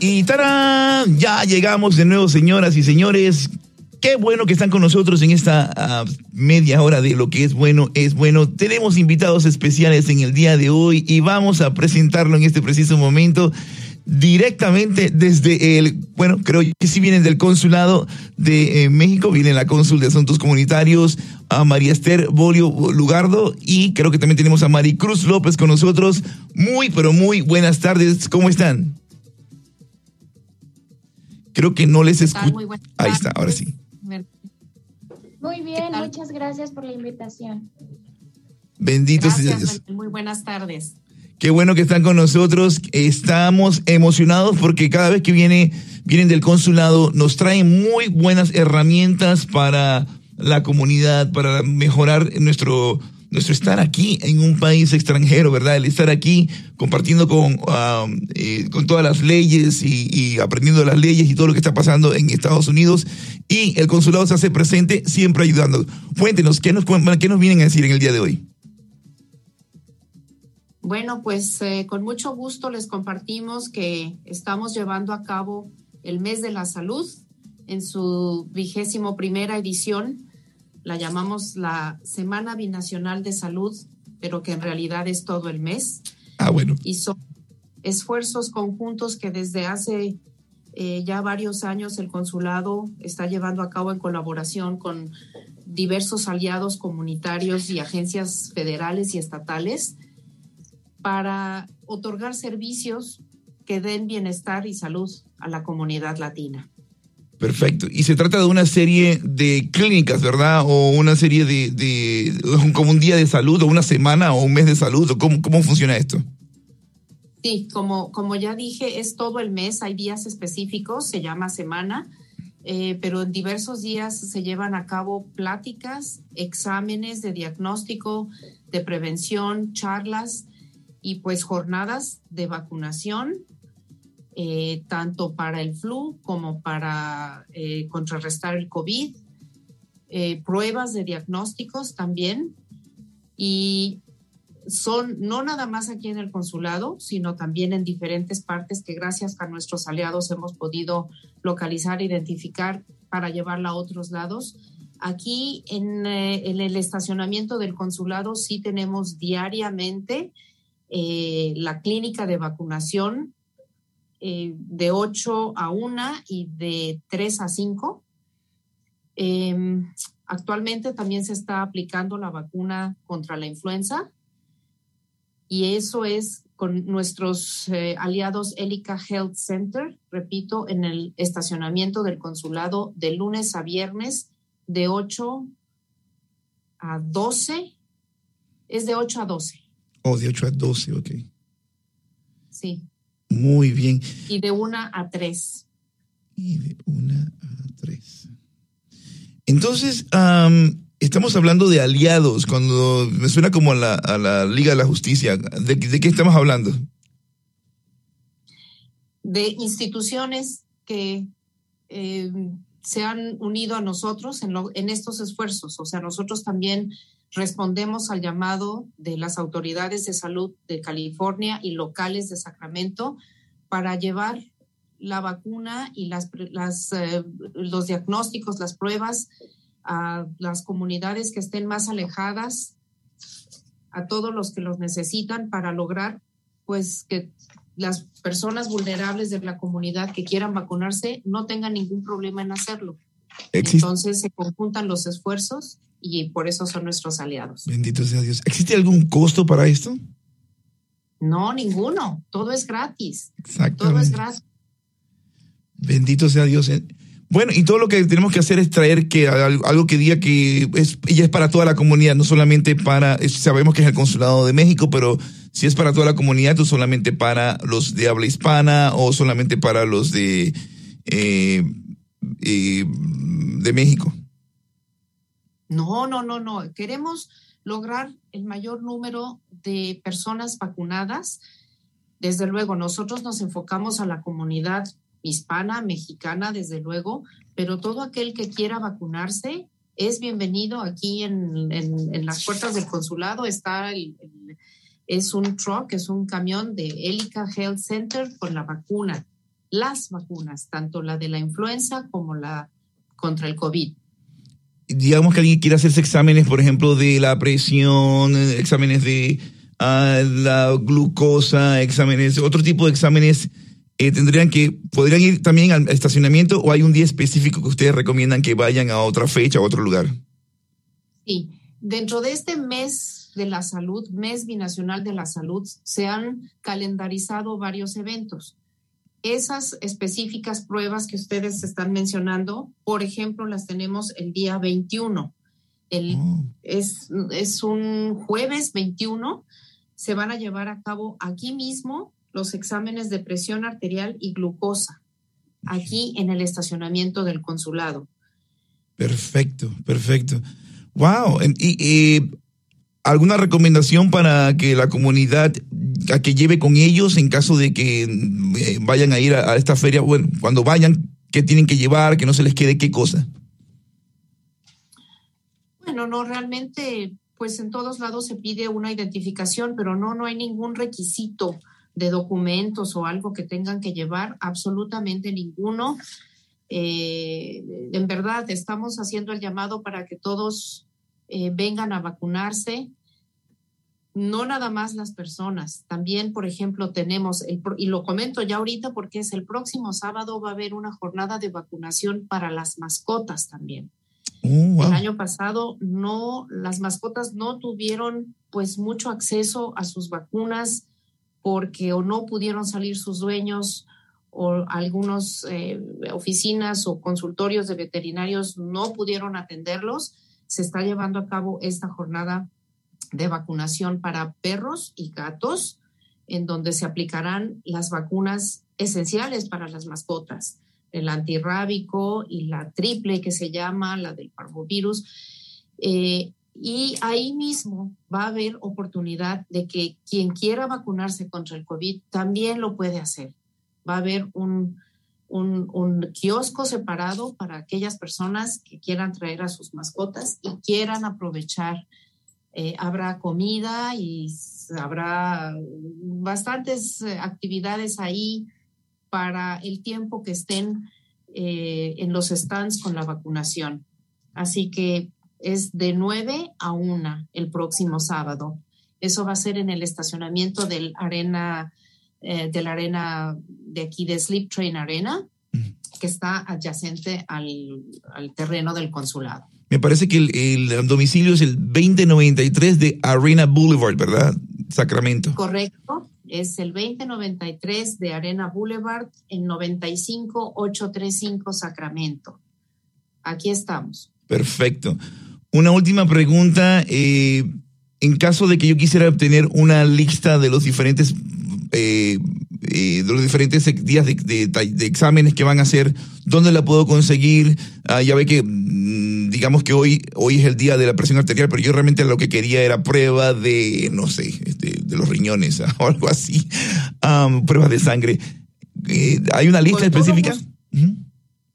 Y ¡tarán! Ya llegamos de nuevo, señoras y señores. Qué bueno que están con nosotros en esta ah, media hora de lo que es bueno, es bueno. Tenemos invitados especiales en el día de hoy y vamos a presentarlo en este preciso momento directamente desde el, bueno, creo que sí vienen del consulado de eh, México, viene la cónsul de Asuntos Comunitarios, a María Esther Bolio Lugardo y creo que también tenemos a Maricruz López con nosotros. Muy, pero muy buenas tardes, ¿cómo están? Creo que no les escucho. Ahí está, ahora sí. Muy bien, muchas gracias por la invitación. Benditos Dios. Muy buenas tardes. Qué bueno que están con nosotros. Estamos emocionados porque cada vez que viene, vienen del consulado nos traen muy buenas herramientas para la comunidad, para mejorar nuestro, nuestro estar aquí en un país extranjero, ¿verdad? El estar aquí compartiendo con, um, eh, con todas las leyes y, y, aprendiendo las leyes y todo lo que está pasando en Estados Unidos. Y el consulado se hace presente siempre ayudando. Cuéntenos, ¿qué nos, qué nos vienen a decir en el día de hoy? Bueno, pues eh, con mucho gusto les compartimos que estamos llevando a cabo el mes de la salud en su vigésimo primera edición la llamamos la Semana Binacional de Salud, pero que en realidad es todo el mes. Ah, bueno. Y son esfuerzos conjuntos que desde hace eh, ya varios años el consulado está llevando a cabo en colaboración con diversos aliados comunitarios y agencias federales y estatales para otorgar servicios que den bienestar y salud a la comunidad latina. Perfecto. Y se trata de una serie de clínicas, ¿verdad? O una serie de, de, como un día de salud, o una semana, o un mes de salud, cómo, cómo funciona esto. Sí, como, como ya dije, es todo el mes, hay días específicos, se llama semana, eh, pero en diversos días se llevan a cabo pláticas, exámenes de diagnóstico, de prevención, charlas y pues jornadas de vacunación eh, tanto para el flu como para eh, contrarrestar el COVID, eh, pruebas de diagnósticos también. Y son no nada más aquí en el consulado, sino también en diferentes partes que gracias a nuestros aliados hemos podido localizar, identificar para llevarla a otros lados. Aquí en, en el estacionamiento del consulado sí tenemos diariamente la clínica de vacunación eh, de 8 a 1 y de 3 a 5. Em, actualmente también se está aplicando la vacuna contra la influenza y eso es con nuestros eh, aliados Elica Health Center, repito, en el estacionamiento del consulado de lunes a viernes de 8 a 12. Es de 8 a 12. Oh, de 8 a 12, ok. Sí. Muy bien. Y de una a tres. Y de una a tres. Entonces, estamos hablando de aliados, cuando me suena como a la, Liga de la Justicia. ¿De, qué estamos hablando? De instituciones que eh, se han unido a nosotros en, en estos esfuerzos. O sea, nosotros también respondemos al llamado de las autoridades de salud de California y locales de Sacramento para llevar la vacuna y las, eh, los diagnósticos, las pruebas a las comunidades que estén más alejadas, a todos los que los necesitan para lograr pues que las personas vulnerables de la comunidad que quieran vacunarse no tengan ningún problema en hacerlo. Entonces se conjuntan los esfuerzos y por eso son nuestros aliados. Bendito sea Dios. ¿Existe algún costo para esto? No, ninguno. Todo es gratis. Todo es gratis. Bendito sea Dios. Bueno, y todo lo que tenemos que hacer es traer que algo que diga que es, ella es para toda la comunidad, no solamente para, sabemos que es el consulado de México, pero si es para toda la comunidad, no solamente para los de habla hispana o solamente para los de, eh, eh, de México. No, no, no, no. Queremos lograr el mayor número de personas vacunadas. Desde luego, nosotros nos enfocamos a la comunidad hispana, mexicana, desde luego, pero todo aquel que quiera vacunarse es bienvenido aquí en, las puertas del consulado. Está es un truck, es un camión de Elica Health Center con la vacuna. las vacunas, tanto la de la influenza como la contra el COVID. Digamos que alguien quiere hacerse exámenes, por ejemplo, de la presión, exámenes de uh, la glucosa, exámenes, otro tipo de exámenes, eh, tendrían que, podrían ir también al estacionamiento o hay un día específico que ustedes recomiendan que vayan a otra fecha, a otro lugar. Sí, dentro de este mes de la salud, mes binacional de la salud, se han calendarizado varios eventos esas específicas pruebas que ustedes están mencionando, por ejemplo, las tenemos el día 21. El, oh. es, es un jueves 21. Se van a llevar a cabo aquí mismo los exámenes de presión arterial y glucosa, aquí en el estacionamiento del consulado. Perfecto, perfecto. Wow. Y, ¿Alguna recomendación para que la comunidad a que lleve con ellos en caso de que eh, vayan a ir a, esta feria? Bueno, cuando vayan, ¿qué tienen que llevar? Que no se les quede qué cosa. Bueno, no, realmente, pues en todos lados se pide una identificación, pero no, no hay ningún requisito de documentos o algo que tengan que llevar, absolutamente ninguno. Eh, en verdad, estamos haciendo el llamado para que todos eh, vengan a vacunarse no nada más las personas, también, por ejemplo, tenemos, el, y lo comento ya ahorita porque es el próximo sábado va a haber una jornada de vacunación para las mascotas también. Oh, el año pasado no, las mascotas no tuvieron pues mucho acceso a sus vacunas porque o no pudieron salir sus dueños o algunas eh, oficinas o consultorios de veterinarios no pudieron atenderlos. Se está llevando a cabo esta jornada de vacunación para perros y gatos, en donde se aplicarán las vacunas esenciales para las mascotas, el antirrábico y la triple que se llama, la del parvovirus. Eh, y ahí mismo va a haber oportunidad de que quien quiera vacunarse contra el COVID también lo puede hacer. Va a haber un, un, un, kiosco separado para aquellas personas que quieran traer a sus mascotas y quieran aprovechar eh, habrá comida y habrá bastantes eh, actividades ahí para el tiempo que estén eh, en los stands con la vacunación. Así que es de 9 a 1 el próximo sábado. Eso va a ser en el estacionamiento del arena, de la arena de aquí de Sleep Train Arena, que está adyacente al, al terreno del consulado. Me parece que el, domicilio es el 2093 de Arena Boulevard, ¿verdad? Sacramento. Correcto, es el 2093 de Arena Boulevard en 95835 Sacramento. Aquí estamos. Perfecto. Una última pregunta. Eh, en caso de que yo quisiera obtener una lista de los diferentes eh, eh, de los diferentes días de, exámenes que van a hacer, ¿dónde la puedo conseguir? Ah, ya ve que digamos que hoy, hoy es el día de la presión arterial, pero yo realmente lo que quería era prueba de, no sé, este, de los riñones o algo así, pruebas de sangre. Eh, ¿Hay una lista específica?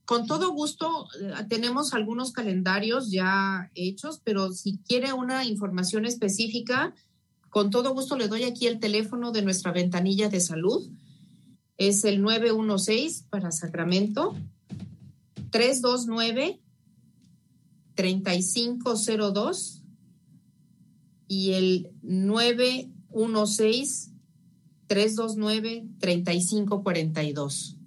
Con todo gusto, eh, tenemos algunos calendarios ya hechos, pero si quiere una información específica, con todo gusto le doy aquí el teléfono de nuestra ventanilla de salud. Es el 916 para Sacramento, 329 3502 y el 916-329-3542.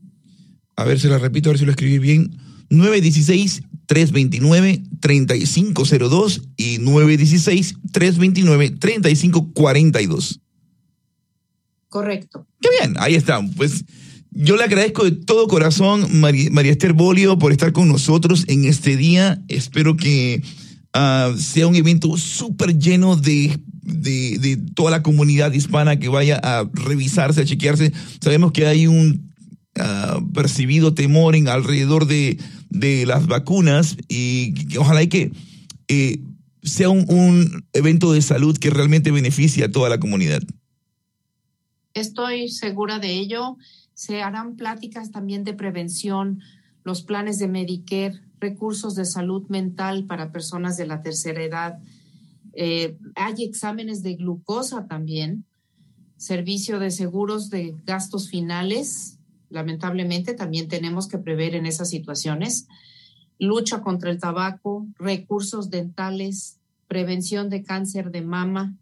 A ver, se la repito, a ver si lo escribí bien. 916-329-3502 y 916-329-3542. Correcto. Qué bien, ahí están. Pues yo le agradezco de todo corazón, María, Esther Bolio, por estar con nosotros en este día. Espero que ah, sea un evento súper lleno de, de, toda la comunidad hispana que vaya a revisarse, a chequearse. Sabemos que hay un ah, percibido temor en alrededor de, de las vacunas y ojalá que eh, sea un, un evento de salud que realmente beneficie a toda la comunidad. Estoy segura de ello se harán pláticas también de prevención, los planes de Medicare, recursos de salud mental para personas de la tercera edad. Eh, hay exámenes de glucosa también, servicio de seguros de gastos finales, lamentablemente también tenemos que prever en esas situaciones. Lucha contra el tabaco, recursos dentales, prevención de cáncer de mama.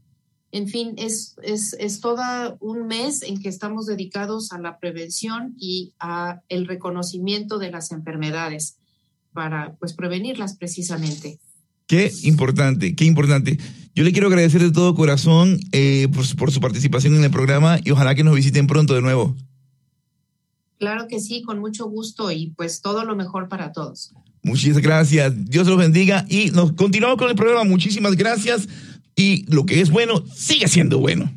En fin, es, es, es todo un mes en que estamos dedicados a la prevención y a el reconocimiento de las enfermedades para pues prevenirlas precisamente. Qué importante, qué importante. Yo le quiero agradecer de todo corazón eh, por, por, su participación en el programa y ojalá que nos visiten pronto de nuevo. Claro que sí, con mucho gusto y pues todo lo mejor para todos. Muchas gracias, Dios los bendiga y nos continuamos con el programa. Muchísimas gracias y lo que es bueno sigue siendo bueno.